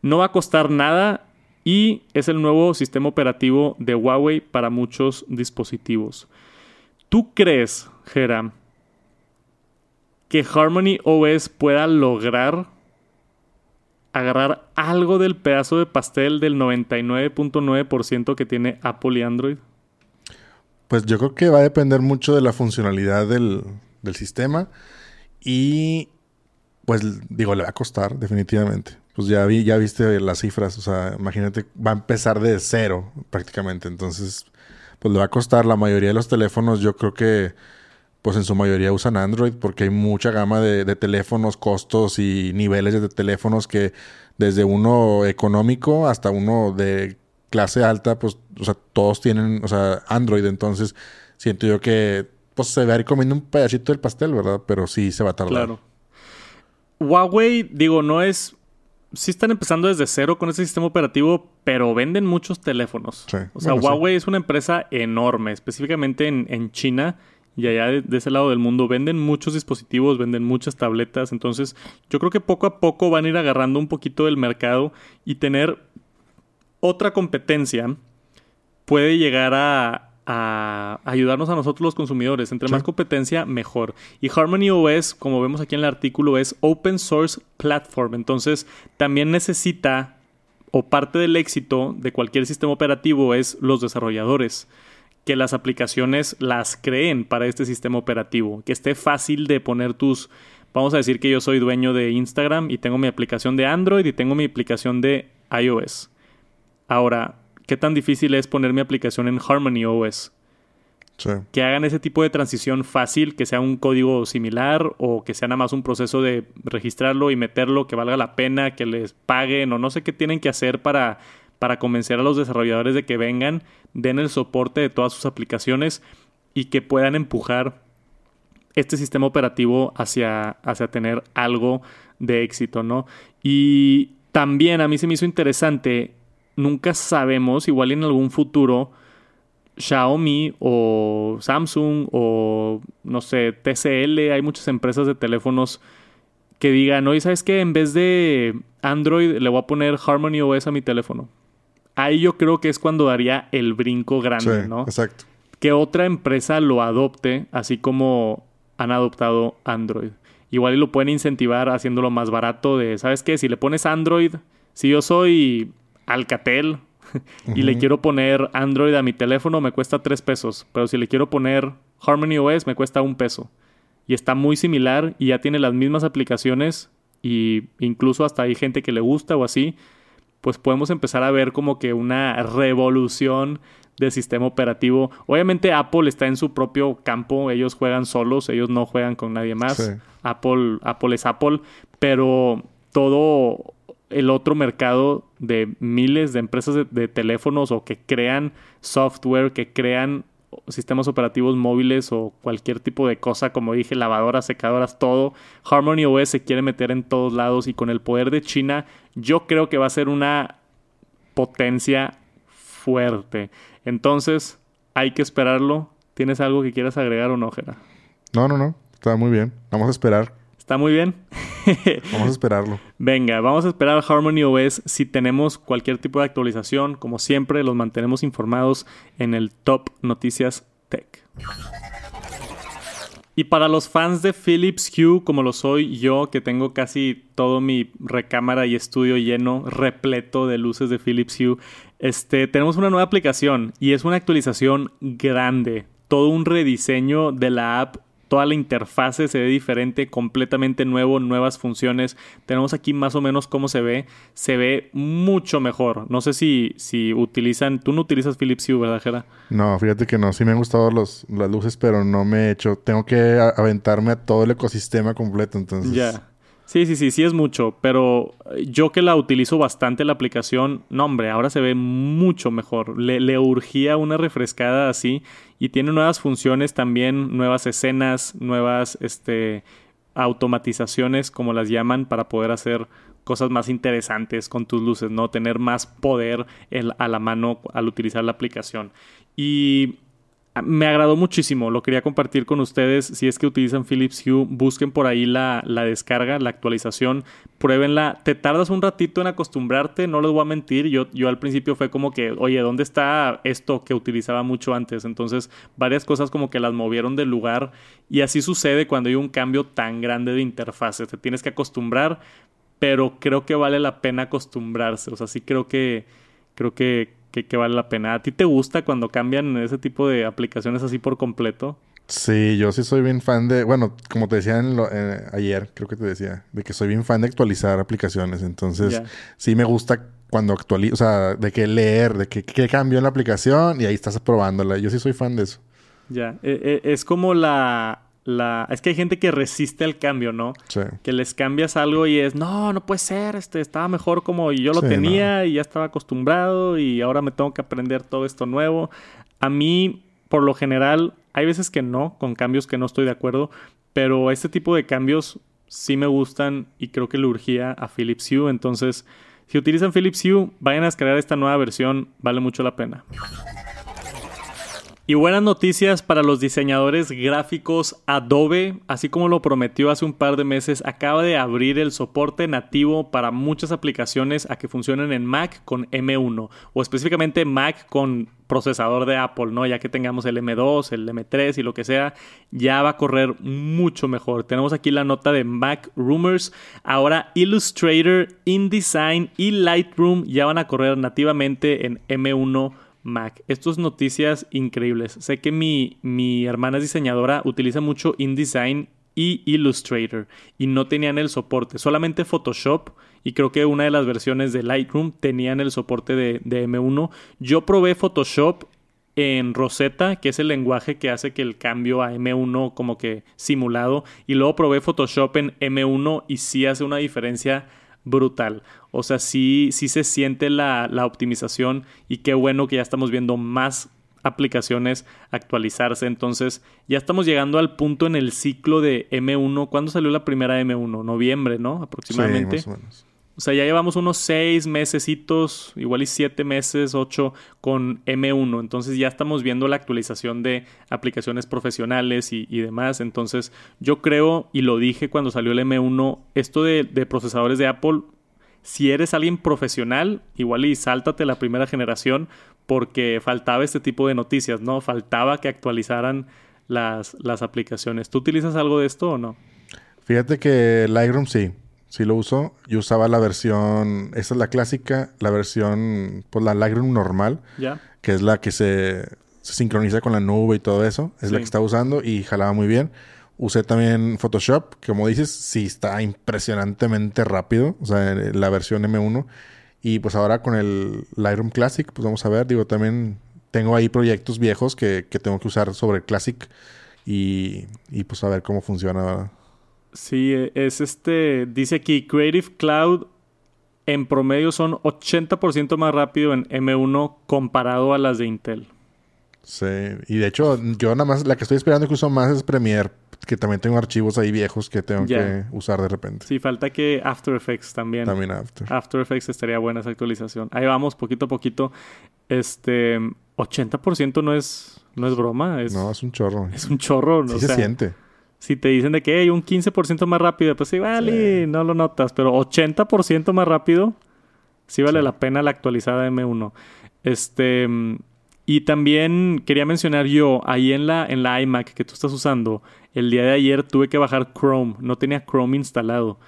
No va a costar nada y es el nuevo sistema operativo de Huawei para muchos dispositivos. ¿Tú crees, Jera, que Harmony OS pueda lograr agarrar algo del pedazo de pastel del 99.9% que tiene Apple y Android? Pues yo creo que va a depender mucho de la funcionalidad del, sistema y pues digo, le va a costar definitivamente. Pues ya vi, ya viste las cifras, o sea, imagínate, va a empezar de cero prácticamente, entonces pues le va a costar. La mayoría de los teléfonos, yo creo que, pues en su mayoría usan Android porque hay mucha gama de, teléfonos, costos y niveles de teléfonos que desde uno económico hasta uno de clase alta, pues, o sea, todos tienen, o sea, Android. Entonces, siento yo que, pues, se va a ir comiendo un pedacito del pastel, ¿verdad? Pero sí se va a tardar. Claro. Huawei, digo, no es sí están empezando desde cero con ese sistema operativo, pero venden muchos teléfonos. O sea, Huawei es una empresa enorme, específicamente en, China y allá de, ese lado del mundo. Venden muchos dispositivos, venden muchas tabletas. Entonces, yo creo que poco a poco van a ir agarrando un poquito del mercado y tener otra competencia puede llegar a, a ayudarnos a nosotros los consumidores. Entre más competencia, mejor. Y Harmony OS, como vemos aquí en el artículo, es Open Source Platform. Entonces, también necesita, o parte del éxito de cualquier sistema operativo es los desarrolladores. Que las aplicaciones las creen para este sistema operativo. Que esté fácil de poner tus... Vamos a decir que yo soy dueño de Instagram y tengo mi aplicación de Android y tengo mi aplicación de iOS. Ahora, ¿Qué tan difícil es poner mi aplicación en Harmony OS? Que hagan ese tipo de transición fácil, que sea un código similar o que sea nada más un proceso de registrarlo y meterlo, que valga la pena, que les paguen o no sé qué tienen que hacer para, para convencer a los desarrolladores de que vengan, den el soporte de todas sus aplicaciones. y que puedan empujar este sistema operativo hacia, hacia tener algo de éxito, ¿no? Y también a mí se me hizo interesante, nunca sabemos, igual en algún futuro, Xiaomi o Samsung o no sé, TCL, hay muchas empresas de teléfonos que digan, oye, ¿sabes qué? En vez de Android le voy a poner Harmony OS a mi teléfono. Ahí yo creo que es cuando daría el brinco grande, ¿no? Exacto. Que otra empresa lo adopte, así como han adoptado Android. Igual y lo pueden incentivar haciéndolo más barato de, ¿sabes qué? Si le pones Android, si yo soy Alcatel [laughs] y le quiero poner Android a mi teléfono, me cuesta 3 pesos. Pero si le quiero poner Harmony OS, me cuesta un peso. Y está muy similar y ya tiene las mismas aplicaciones y incluso hasta hay gente que le gusta o así. Pues podemos empezar a ver como que una revolución de sistema operativo. Obviamente Apple está en su propio campo, ellos juegan solos, ellos no juegan con nadie más. Apple, Apple es Apple, pero todo el otro mercado de miles de empresas de, teléfonos o que crean software, que crean sistemas operativos móviles o cualquier tipo de cosa, como dije, lavadoras, secadoras, todo. Harmony OS se quiere meter en todos lados y con el poder de China, yo creo que va a ser una potencia fuerte. Entonces, hay que esperarlo. ¿Tienes algo que quieras agregar o no, Jera? No, no, no. Está muy bien. Vamos a esperar. ¿Está muy bien? [laughs] vamos a esperarlo. Venga, vamos a esperar Harmony OS. Si tenemos cualquier tipo de actualización, como siempre, los mantenemos informados en el Top Noticias Tech. Y para los fans de Philips Hue, como lo soy yo, que tengo casi todo mi recámara y estudio lleno, repleto de luces de Philips Hue, este, tenemos una nueva aplicación y es una actualización grande. Todo un rediseño de la app Toda la interfase se ve diferente, completamente nuevo, nuevas funciones. Tenemos aquí más o menos cómo se ve. Se ve mucho mejor. No sé si, si utilizan... Tú no utilizas Philips Hue, ¿verdad, Jera? No, fíjate que no. Sí me han gustado los, las luces, pero no me he hecho... Tengo que aventarme a todo el ecosistema completo, entonces... Ya. Sí, sí, sí, sí es mucho, pero eh, yo que la utilizo bastante la aplicación, no hombre, ahora se ve mucho mejor. Le, le, urgía una refrescada así y tiene nuevas funciones también, nuevas escenas, nuevas este, automatizaciones, como las llaman, para poder hacer cosas más interesantes con tus luces, ¿no? Tener más poder a la mano al utilizar la aplicación. Y me agradó muchísimo, lo quería compartir con ustedes. Si es que utilizan Philips Hue, busquen por ahí la, descarga, la actualización, pruébenla. Te tardas un ratito en acostumbrarte, no les voy a mentir. Yo, yo al principio fue como que, oye, ¿dónde está esto que utilizaba mucho antes? Entonces, varias cosas como que las movieron del lugar. Y así sucede cuando hay un cambio tan grande de interfaces. Te tienes que acostumbrar, pero creo que vale la pena acostumbrarse. O sea, sí creo que, creo que que, vale la pena. ¿A ti te gusta cuando cambian ese tipo de aplicaciones así por completo? Sí, yo sí soy bien fan de, bueno, como te decía en eh, ayer, creo que te decía, de que soy bien fan de actualizar aplicaciones. Entonces, sí me gusta cuando actualizo, o sea, de que leer, de que, que cambió en la aplicación y ahí estás probándola. Yo sí soy fan de eso. Ya, e, e, es como la, la... Es que hay gente que resiste el cambio, ¿no? Sí. Que les cambias algo y es, no, no puede ser, este, estaba mejor como yo lo tenía y ya estaba acostumbrado y ahora me tengo que aprender todo esto nuevo. A mí, por lo general, hay veces que no, con cambios que no estoy de acuerdo, pero este tipo de cambios sí me gustan y creo que le urgía a Philips Hue. Entonces, si utilizan Philips Hue, vayan a descargar esta nueva versión, vale mucho la pena. Y buenas noticias para los diseñadores gráficos Adobe, así como lo prometió hace un par de meses, acaba de abrir el soporte nativo para muchas aplicaciones a que funcionen en Mac con M1 o específicamente Mac con procesador de Apple, ¿no? Ya que tengamos el M2, el M3 y lo que sea, ya va a correr mucho mejor. Tenemos aquí la nota de Mac Rumors. Ahora Illustrator, InDesign y Lightroom ya van a correr nativamente en M1 Mac. Estas noticias increíbles. Sé que mi, mi hermana es diseñadora, utiliza mucho InDesign y Illustrator y no tenían el soporte, solamente Photoshop y creo que una de las versiones de Lightroom tenían el soporte de, de M1. Yo probé Photoshop en Rosetta, que es el lenguaje que hace que el cambio a M1 como que simulado, y luego probé Photoshop en M1 y sí hace una diferencia brutal. O sea, sí, sí se siente la, optimización y qué bueno que ya estamos viendo más aplicaciones actualizarse. Entonces, ya estamos llegando al punto en el ciclo de M1. ¿Cuándo salió la primera M1? Noviembre, ¿no? Aproximadamente. Sí, más o menos. O sea, ya llevamos unos seis mesecitos, igual y siete meses, ocho con M1. Entonces ya estamos viendo la actualización de aplicaciones profesionales y, demás. Entonces yo creo, y lo dije cuando salió el M1, esto de, procesadores de Apple, si eres alguien profesional, igual y sáltate la primera generación porque faltaba este tipo de noticias, ¿no? Faltaba que actualizaran las, las aplicaciones. ¿Tú utilizas algo de esto o no? Fíjate que Lightroom sí sí lo uso. Yo usaba la versión, esa es la clásica, la versión, pues la Lightroom normal, que es la que se, sincroniza con la nube y todo eso. Es la que estaba usando y jalaba muy bien. Usé también Photoshop, que como dices, sí está impresionantemente rápido, o sea, la versión M1. Y pues ahora con el Lightroom Classic, pues vamos a ver, digo, también tengo ahí proyectos viejos que, que tengo que usar sobre Classic y, y pues a ver cómo funciona Sí, e, es este, dice aquí, Creative Cloud en promedio son 80% más rápido en M1 comparado a las de Intel. Sí, y de hecho yo nada más, la que estoy esperando que uso más es Premiere, que también tengo archivos ahí viejos que tengo que usar de repente. Sí, falta que After Effects también. También After. After Effects estaría buena esa actualización. Ahí vamos, poquito a poquito. Este, 80% no es, no es broma. Es, no, es un chorro. Es un chorro. Sí se siente si te dicen de que hay un 15% más rápido, pues igual y no lo notas, pero 80% más rápido, sí vale la pena la actualizada M1. Este, y también quería mencionar yo, ahí en la, en la iMac que tú estás usando, el día de ayer tuve que bajar Chrome, no tenía Chrome instalado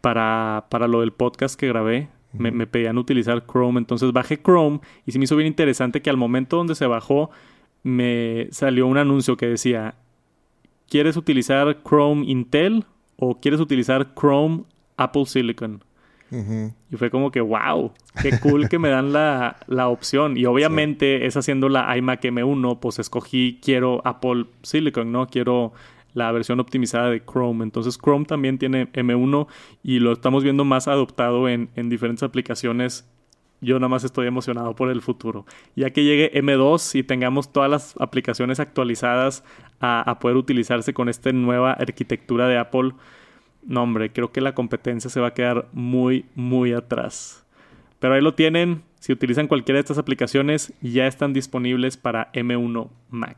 para, para lo del podcast que grabé. Me, me pedían utilizar Chrome, entonces bajé Chrome y se me hizo bien interesante que al momento donde se bajó me salió un anuncio que decía ¿Quieres utilizar Chrome Intel o quieres utilizar Chrome Apple Silicon? Y fue como que, wow, qué cool que me dan la, opción. Y obviamente es haciendo la iMac M1, pues escogí, quiero Apple Silicon, ¿no? Quiero la versión optimizada de Chrome. Entonces Chrome también tiene M1 y lo estamos viendo más adoptado en, en diferentes aplicaciones yo nada más estoy emocionado por el futuro. Ya que llegue M2 y tengamos todas las aplicaciones actualizadas a, poder utilizarse con esta nueva arquitectura de Apple, no hombre, creo que la competencia se va a quedar muy, muy atrás. Pero ahí lo tienen. Si utilizan cualquiera de estas aplicaciones, ya están disponibles para M1 Mac.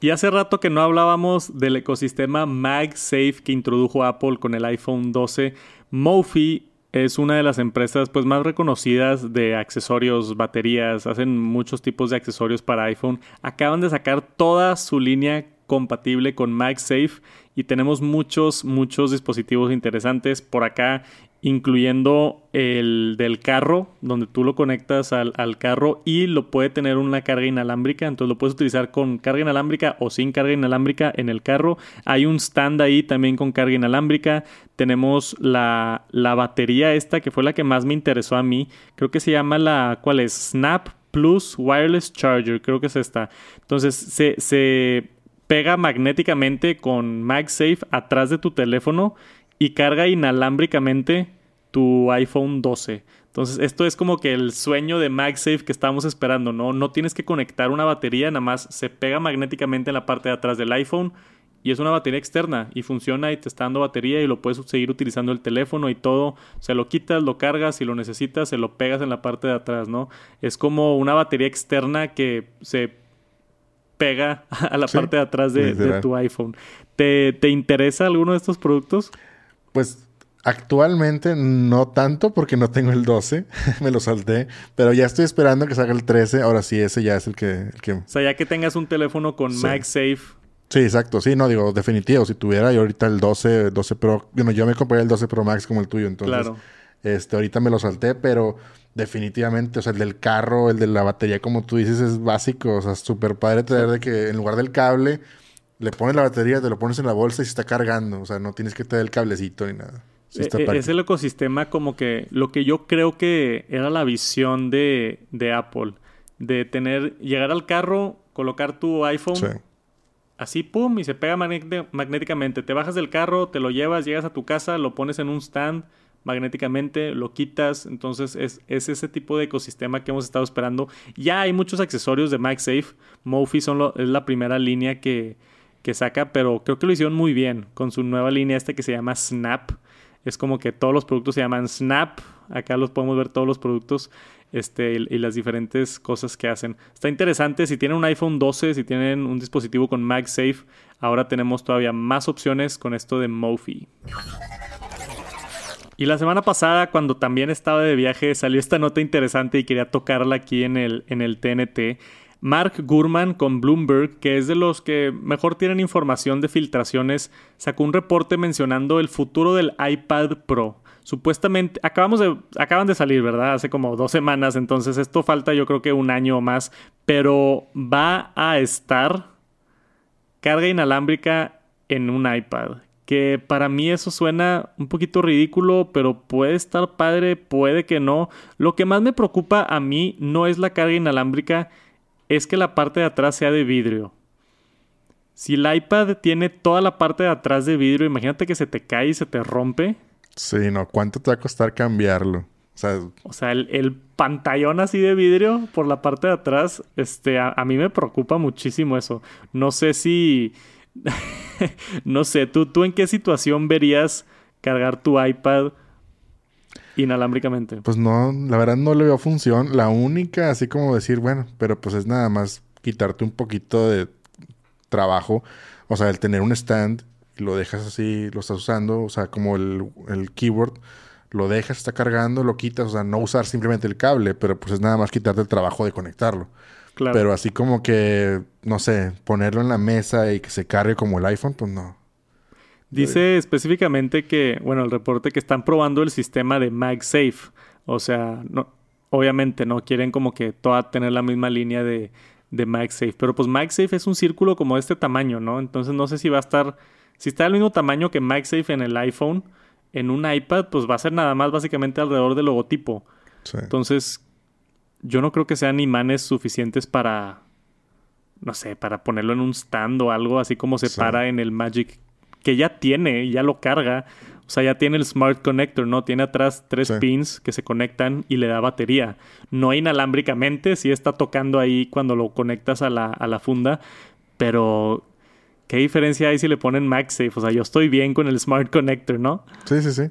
Y hace rato que no hablábamos del ecosistema MagSafe que introdujo Apple con el iPhone 12. Mophie es una de las empresas pues más reconocidas de accesorios, baterías, hacen muchos tipos de accesorios para iPhone. Acaban de sacar toda su línea compatible con MagSafe y tenemos muchos, muchos dispositivos interesantes por acá incluyendo el del carro, donde tú lo conectas al, carro y lo puede tener una carga inalámbrica, entonces lo puedes utilizar con carga inalámbrica o sin carga inalámbrica en el carro. Hay un stand ahí también con carga inalámbrica. Tenemos la, la batería esta que fue la que más me interesó a mí. Creo que se llama la, ¿cuál es? Snap Plus Wireless Charger, creo que es esta. Entonces se, se pega magnéticamente con MagSafe atrás de tu teléfono y carga inalámbricamente tu iPhone 12. Entonces, esto es como que el sueño de MagSafe que estábamos esperando, ¿no? No tienes que conectar una batería, nada más se pega magnéticamente en la parte de atrás del iPhone y es una batería externa y funciona y te está dando batería y lo puedes seguir utilizando el teléfono y todo. Se lo quitas, lo cargas, si lo necesitas, se lo pegas en la parte de atrás, ¿no? Es como una batería externa que se pega [laughs] a la parte de atrás de, de tu iPhone. ¿Te, ¿Te interesa alguno de estos productos? Pues actualmente no tanto porque no tengo el 12, [laughs] me lo salté, pero ya estoy esperando que salga el 13, ahora sí, ese ya es el que... O sea, ya que tengas un teléfono con MagSafe. Sí, exacto, sí, no digo, definitivo, si tuviera yo ahorita el 12, 12 Pro, bueno, yo me compré el 12 Pro Max como el tuyo, entonces... Claro. Este, ahorita me lo salté, pero definitivamente, o sea, el del carro, el de la batería, como tú dices, es básico, o sea, súper padre tener de que en lugar del cable le pones la batería, te lo pones en la bolsa y se está cargando. O sea, no tienes que tener el cablecito ni nada. E, e, es el ecosistema como que lo que yo creo que era la visión de, de Apple. De tener, llegar al carro, colocar tu iPhone. Así, pum, y se pega magnéticamente. Te bajas del carro, te lo llevas, llegas a tu casa, lo pones en un stand magnéticamente, lo quitas, entonces es, ese tipo de ecosistema que hemos estado esperando. Ya hay muchos accesorios de MagSafe, Mophie son es la primera línea que, que saca, pero creo que lo hicieron muy bien con su nueva línea este que se llama Snap. Es como que todos los productos se llaman Snap, acá los podemos ver todos los productos este, y, las diferentes cosas que hacen. Está interesante, si tienen un iPhone 12, si tienen un dispositivo con MagSafe, ahora tenemos todavía más opciones con esto de Mophie. Y la semana pasada, cuando también estaba de viaje, salió esta nota interesante y quería tocarla aquí en el, en el TNT. Mark Gurman con Bloomberg, que es de los que mejor tienen información de filtraciones, sacó un reporte mencionando el futuro del iPad Pro. Supuestamente, acabamos de, acaban de salir, ¿verdad? Hace como dos semanas, entonces esto falta yo creo que un año o más, pero va a estar carga inalámbrica en un iPad. Que para mí eso suena un poquito ridículo, pero puede estar padre, puede que no. Lo que más me preocupa a mí no es la carga inalámbrica, es que la parte de atrás sea de vidrio. Si el iPad tiene toda la parte de atrás de vidrio, imagínate que se te cae y se te rompe. Sí, no, ¿cuánto te va a costar cambiarlo? O sea, o sea el, pantallón así de vidrio por la parte de atrás, este, a, mí me preocupa muchísimo eso. No sé si, [laughs] no sé, ¿tú, ¿tú en qué situación verías cargar tu iPad inalámbricamente? Pues no, la verdad no le veo función. La única, así como decir, bueno, pero pues es nada más quitarte un poquito de trabajo. O sea, el tener un stand lo dejas así, lo estás usando, o sea, como el, el keyboard, lo dejas, está cargando, lo quitas, o sea, no usar simplemente el cable, pero pues es nada más quitarte el trabajo de conectarlo. Claro. Pero así como que, no sé, ponerlo en la mesa y que se cargue como el iPhone, pues no. Dice específicamente que, bueno, el reporte que están probando el sistema de MagSafe. O sea, no, obviamente no quieren como que toda tener la misma línea de, de MagSafe. Pero pues MagSafe es un círculo como de este tamaño, ¿no? Entonces no sé si va a estar si está del mismo tamaño que MagSafe en el iPhone, en un iPad, pues va a ser nada más básicamente alrededor del logotipo. Entonces, yo no creo que sean imanes suficientes para, no sé, para ponerlo en un stand o algo así como se para en el Magic, que ya tiene, ya lo carga. O sea, ya tiene el Smart Connector, ¿no? Tiene atrás tres pins que se conectan y le da batería. No inalámbricamente, sí está tocando ahí cuando lo conectas a la, a la funda, pero ¿Qué diferencia hay si le ponen MagSafe? O sea, yo estoy bien con el Smart Connector, ¿no? Sí, sí, sí.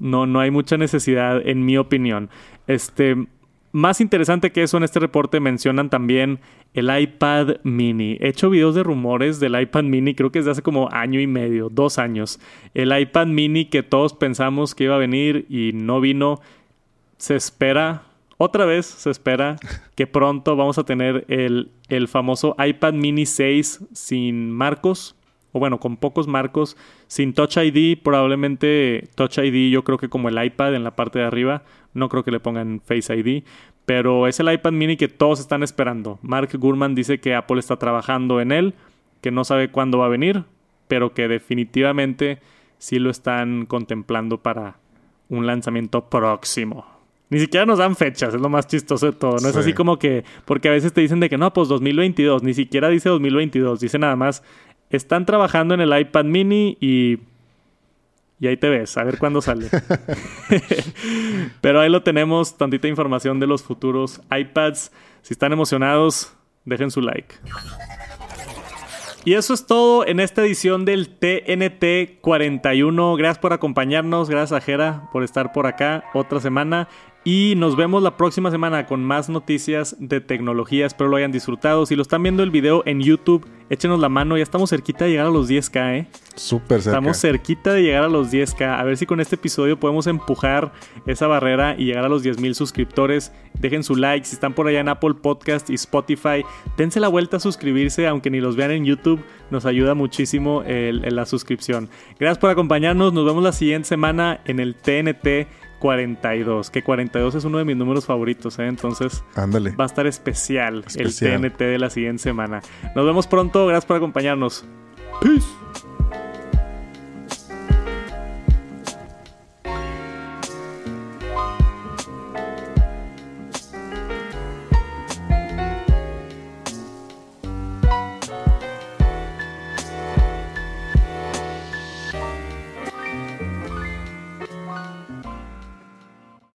No, no hay mucha necesidad, en mi opinión. Este, más interesante que eso en este reporte mencionan también el iPad mini. He hecho videos de rumores del iPad mini, creo que es de hace como año y medio, dos años. El iPad mini que todos pensamos que iba a venir y no vino, se espera otra vez se espera [laughs] que pronto vamos a tener el, el famoso iPad mini 6 sin marcos, o bueno, con pocos marcos, sin Touch ID, probablemente Touch ID yo creo que como el iPad en la parte de arriba, no creo que le pongan Face ID, pero es el iPad mini que todos están esperando. Mark Gurman dice que Apple está trabajando en él, que no sabe cuándo va a venir, pero que definitivamente sí lo están contemplando para un lanzamiento próximo. Ni siquiera nos dan fechas, es lo más chistoso de todo. No es así como que, porque a veces te dicen de que no, pues 2022, ni siquiera dice 2022, dice nada más, están trabajando en el iPad mini y... Y ahí te ves, a ver cuándo sale. [laughs] Pero ahí lo tenemos, tantita información de los futuros iPads. Si están emocionados, dejen su like. Y eso es todo en esta edición del TNT 41. Gracias por acompañarnos, gracias a Jera por estar por acá otra semana. Y nos vemos la próxima semana con más noticias de tecnología. Espero lo hayan disfrutado. Si lo están viendo el video en YouTube, échenos la mano. Ya estamos cerquita de llegar a los 10k, ¿eh? Súper cerca. Estamos cerquita de llegar a los 10k. A ver si con este episodio podemos empujar esa barrera y llegar a los 10.000 suscriptores. Dejen su like. Si están por allá en Apple Podcast y Spotify, dense la vuelta a suscribirse, aunque ni los vean en YouTube. Nos ayuda muchísimo la suscripción. Gracias por acompañarnos. Nos vemos la siguiente semana en el TNT 42, que 42 es uno de mis números favoritos, ¿eh? entonces Ándale. va a estar especial, especial el TNT de la siguiente semana. Nos vemos pronto, gracias por acompañarnos. Peace.